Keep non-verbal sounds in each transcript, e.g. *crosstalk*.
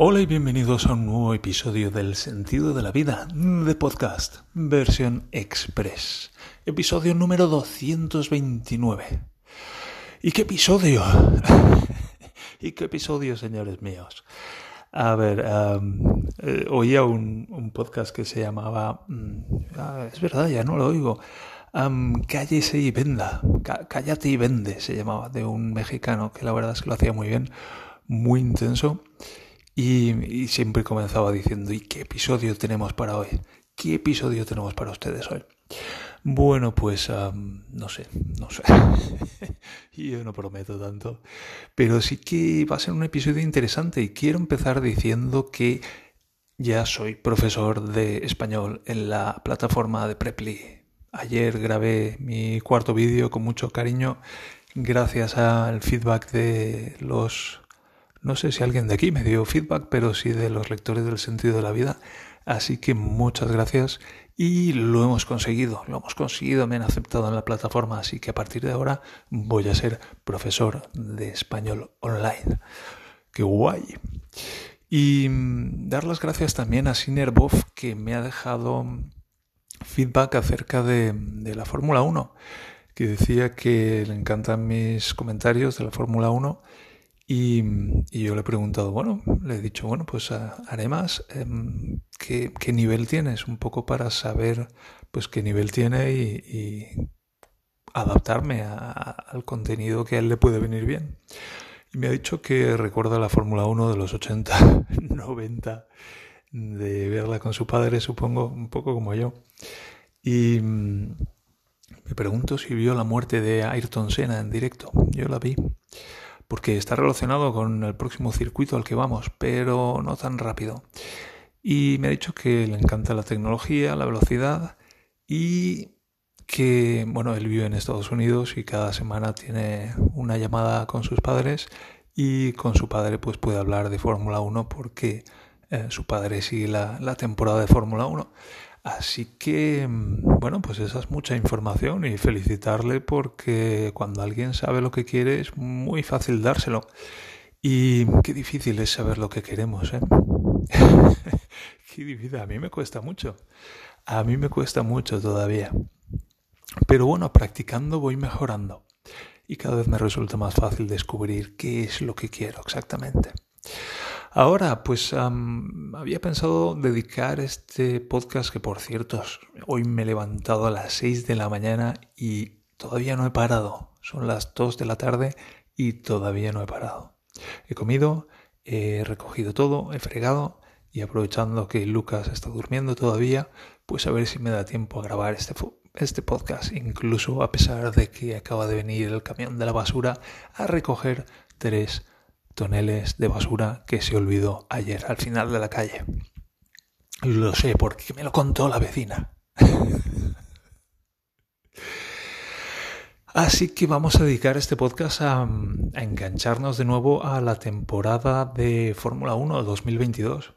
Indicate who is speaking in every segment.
Speaker 1: Hola y bienvenidos a un nuevo episodio del Sentido de la Vida de podcast, versión express, episodio número 229. ¿Y qué episodio? *laughs* ¿Y qué episodio, señores míos? A ver, eh, oía un, podcast que se llamaba... Mm, ah, es verdad, ya no lo oigo. Cállese y venda. Cállate y vende se llamaba, de un mexicano que la verdad es que lo hacía muy bien, muy intenso. Y, siempre comenzaba diciendo, ¿y qué episodio tenemos para hoy? ¿Qué episodio tenemos para ustedes hoy? Bueno, pues no sé, no sé. *laughs* Yo no prometo tanto. Pero sí que va a ser un episodio interesante y quiero empezar diciendo que ya soy profesor de español en la plataforma de Preply. Ayer grabé mi cuarto vídeo con mucho cariño gracias al feedback de los no sé si alguien de aquí me dio feedback, pero sí de los lectores del sentido de la vida. Así que muchas gracias y lo hemos conseguido, lo hemos conseguido, me han aceptado en la plataforma, así que a partir de ahora voy a ser profesor de español online. ¡Qué guay! Y mm, dar las gracias también a Sinerbov que me ha dejado feedback acerca de, de la Fórmula 1, que decía que le encantan mis comentarios de la Fórmula 1 y, yo le he preguntado, bueno, le he dicho, bueno, pues haré más. Em, ¿qué, ¿qué, nivel tienes? Un poco para saber, pues, qué nivel tiene y, adaptarme al contenido que a él le puede venir bien. Y me ha dicho que recuerda la Fórmula 1 de los 80, 90, *laughs* de verla con su padre, supongo, un poco como yo. Y mm, me pregunto si vio la muerte de Ayrton Senna en directo. Yo la vi porque está relacionado con el próximo circuito al que vamos, pero no tan rápido. Y me ha dicho que le encanta la tecnología, la velocidad y que, bueno, él vive en Estados Unidos y cada semana tiene una llamada con sus padres y con su padre pues puede hablar de Fórmula 1 porque eh, su padre sigue la, la temporada de Fórmula 1. Así que, mm, bueno, pues esa es mucha información y felicitarle porque cuando alguien sabe lo que quiere es muy fácil dárselo. Y qué difícil es saber lo que queremos, ¿eh? *laughs* qué difícil, a mí me cuesta mucho. A mí me cuesta mucho todavía. Pero bueno, practicando voy mejorando y cada vez me resulta más fácil descubrir qué es lo que quiero exactamente. Ahora, pues había pensado dedicar este podcast, que por cierto, hoy me he levantado a las 6 de la mañana y todavía no he parado. Son las 2 de la tarde y todavía no he parado. He comido, he recogido todo, he fregado y aprovechando que Lucas está durmiendo todavía, pues a ver si me da tiempo a grabar este, este podcast, incluso a pesar de que acaba de venir el camión de la basura a recoger tres toneles de basura que se olvidó ayer al final de la calle. Lo sé porque me lo contó la vecina. *laughs* Así que vamos a dedicar este podcast a, engancharnos de nuevo a la temporada de Fórmula 1 2022.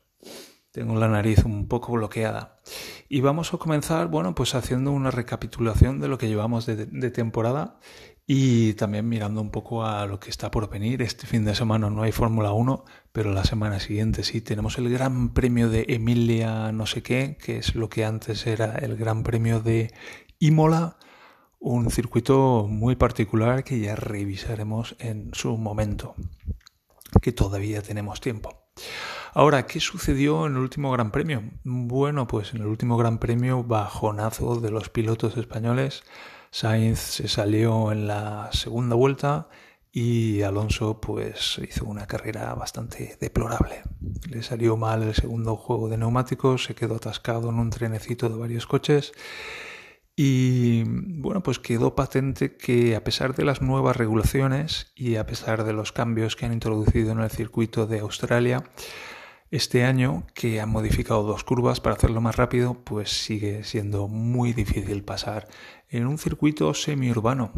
Speaker 1: Tengo la nariz un poco bloqueada. Y vamos a comenzar, bueno, pues haciendo una recapitulación de lo que llevamos de temporada y también mirando un poco a lo que está por venir. Este fin de semana no hay Fórmula 1, pero la semana siguiente sí tenemos el Gran Premio de Emilia no sé qué, que es lo que antes era el Gran Premio de Imola, un circuito muy particular que ya revisaremos en su momento, que todavía tenemos tiempo. Ahora, ¿qué sucedió en el último Gran Premio? Bueno, pues en el último Gran Premio, bajonazo de los pilotos españoles. Sainz se salió en la segunda vuelta y Alonso pues hizo una carrera bastante deplorable. Le salió mal el segundo juego de neumáticos, se quedó atascado en un trenecito de varios coches y bueno, pues quedó patente que a pesar de las nuevas regulaciones y a pesar de los cambios que han introducido en el circuito de Australia, este año, que han modificado dos curvas para hacerlo más rápido, pues sigue siendo muy difícil pasar en un circuito semiurbano.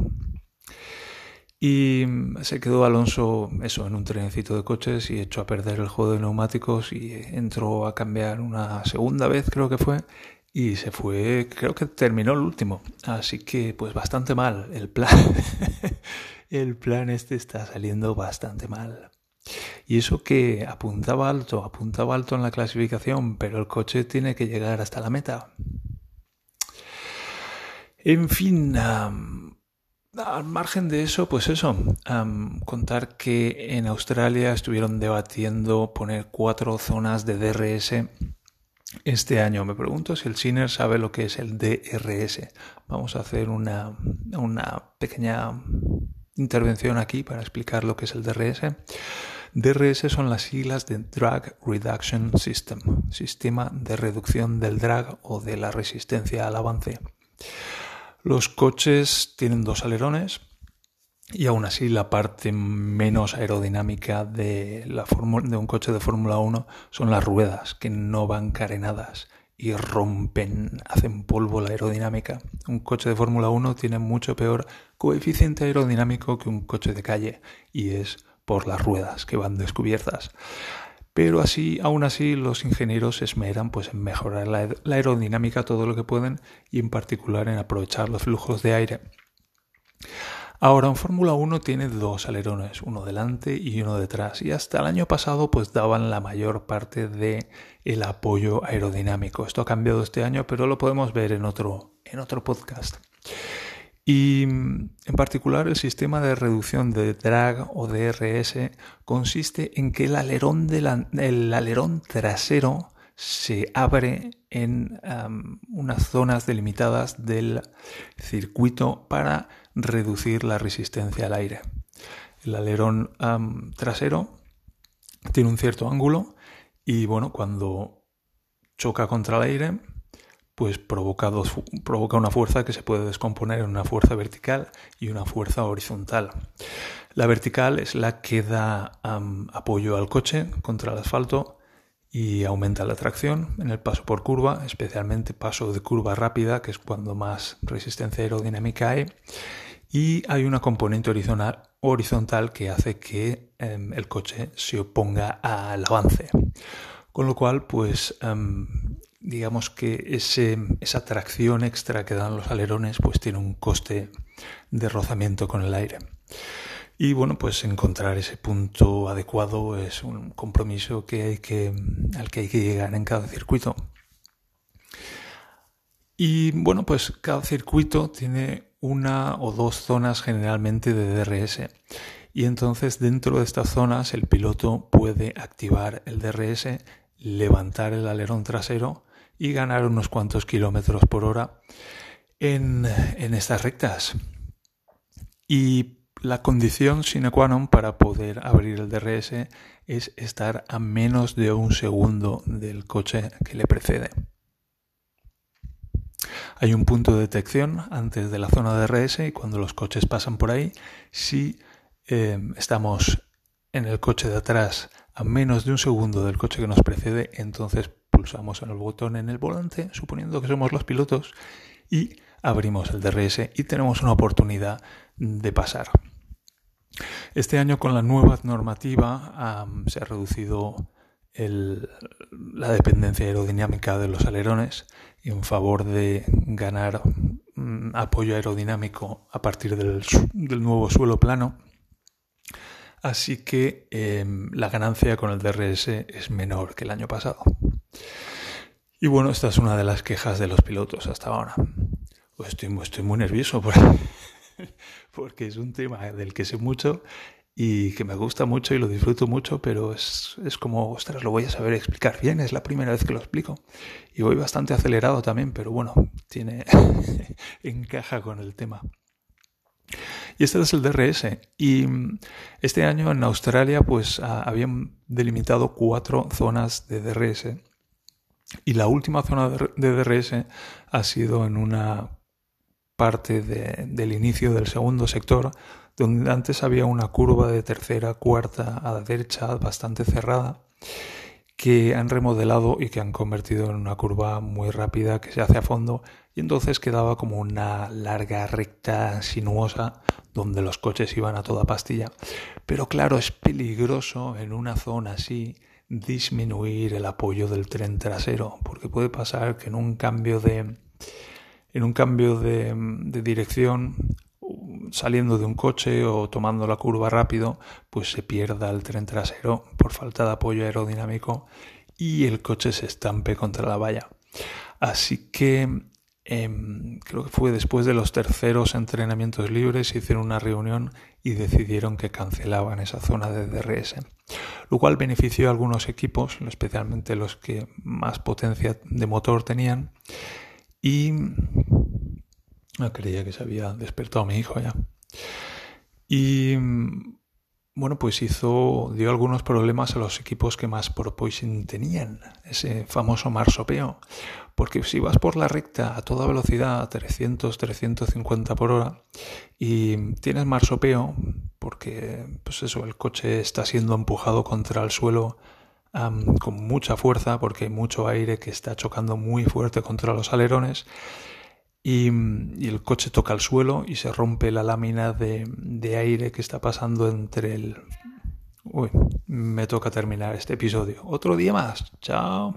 Speaker 1: Y se quedó Alonso eso en un trenecito de coches y echó a perder el juego de neumáticos y entró a cambiar una segunda vez creo que fue y se fue, creo que terminó el último. Así que pues bastante mal el plan. *laughs* el plan este está saliendo bastante mal. Y eso que apuntaba alto, apuntaba alto en la clasificación, pero el coche tiene que llegar hasta la meta. En fin, al margen de eso, pues eso, contar que en Australia estuvieron debatiendo poner cuatro zonas de DRS este año. Me pregunto si el Sinner sabe lo que es el DRS. Vamos a hacer una, una pequeña intervención aquí para explicar lo que es el DRS. DRS son las siglas de Drag Reduction System, sistema de reducción del drag o de la resistencia al avance. Los coches tienen dos alerones y aún así la parte menos aerodinámica de, un coche de Fórmula 1 son las ruedas, que no van carenadas y rompen, hacen polvo la aerodinámica. Un coche de Fórmula 1 tiene mucho peor coeficiente aerodinámico que un coche de calle y es por las ruedas que van descubiertas. Pero así, aún así, los ingenieros se esmeran pues, en mejorar la, aerodinámica todo lo que pueden y en particular en aprovechar los flujos de aire. Ahora, en Fórmula 1 tiene dos alerones, uno delante y uno detrás, y hasta el año pasado pues daban la mayor parte de el apoyo aerodinámico. Esto ha cambiado este año, pero lo podemos ver en otro, en otro podcast. Y mm, en particular el sistema de reducción de drag o DRS consiste en que el alerón, alerón trasero se abre en unas zonas delimitadas del circuito para reducir la resistencia al aire. El alerón trasero tiene un cierto ángulo y bueno, cuando choca contra el aire, pues provoca, provoca una fuerza que se puede descomponer en una fuerza vertical y una fuerza horizontal. La vertical es la que da apoyo al coche contra el asfalto y aumenta la tracción en el paso por curva, especialmente paso de curva rápida, que es cuando más resistencia aerodinámica hay. Y hay una componente horizontal, horizontal que hace que em, el coche se oponga al avance. Con lo cual, pues em, digamos que esa tracción extra que dan los alerones pues tiene un coste de rozamiento con el aire. Y bueno, pues encontrar ese punto adecuado es un compromiso que hay que, al que hay que llegar en cada circuito. Y bueno, pues cada circuito tiene una o dos zonas generalmente de DRS. Y entonces dentro de estas zonas el piloto puede activar el DRS, levantar el alerón trasero y ganar unos cuantos kilómetros por hora en, estas rectas. Y la condición sine qua non para poder abrir el DRS es estar a menos de un segundo del coche que le precede. Hay un punto de detección antes de la zona de DRS y cuando los coches pasan por ahí, si eh, estamos en el coche de atrás a menos de un segundo del coche que nos precede, entonces pulsamos en el botón en el volante, suponiendo que somos los pilotos, y abrimos el DRS y tenemos una oportunidad de pasar. Este año con la nueva normativa se ha reducido la dependencia aerodinámica de los alerones en favor de ganar mm, apoyo aerodinámico a partir del, nuevo suelo plano. Así que em, la ganancia con el DRS es menor que el año pasado. Y bueno, esta es una de las quejas de los pilotos hasta ahora. Pues estoy, estoy muy nervioso *laughs* porque es un tema del que sé mucho y que me gusta mucho y lo disfruto mucho, pero es, es como, ostras, lo voy a saber explicar bien, es la primera vez que lo explico. Y voy bastante acelerado también, pero bueno, tiene *laughs* encaja con el tema. Y este es el DRS. Y este año en Australia pues habían delimitado cuatro zonas de DRS y la última zona de DRS ha sido en una parte del inicio del segundo sector, donde antes había una curva de tercera, cuarta a la derecha bastante cerrada, que han remodelado y que han convertido en una curva muy rápida que se hace a fondo y entonces quedaba como una larga recta sinuosa donde los coches iban a toda pastilla. Pero claro, es peligroso en una zona así disminuir el apoyo del tren trasero, porque puede pasar que en un cambio de en un cambio de, dirección saliendo de un coche o tomando la curva rápido, pues se pierda el tren trasero por falta de apoyo aerodinámico y el coche se estampe contra la valla. Así que Em, creo que fue después de los terceros entrenamientos libres, hicieron una reunión y decidieron que cancelaban esa zona de DRS, lo cual benefició a algunos equipos, especialmente los que más potencia de motor tenían, y ah, creía que se había despertado mi hijo ya. Y bueno, pues hizo, dio algunos problemas a los equipos que más porpoising tenían, ese famoso marsopeo, porque si vas por la recta a toda velocidad, a 300, 350 por hora, y tienes marsopeo, porque pues eso, el coche está siendo empujado contra el suelo con mucha fuerza, porque hay mucho aire que está chocando muy fuerte contra los alerones, y, el coche toca el suelo y se rompe la lámina de, de aire que está pasando entre el... Uy, me toca terminar este episodio. Otro día más. Chao.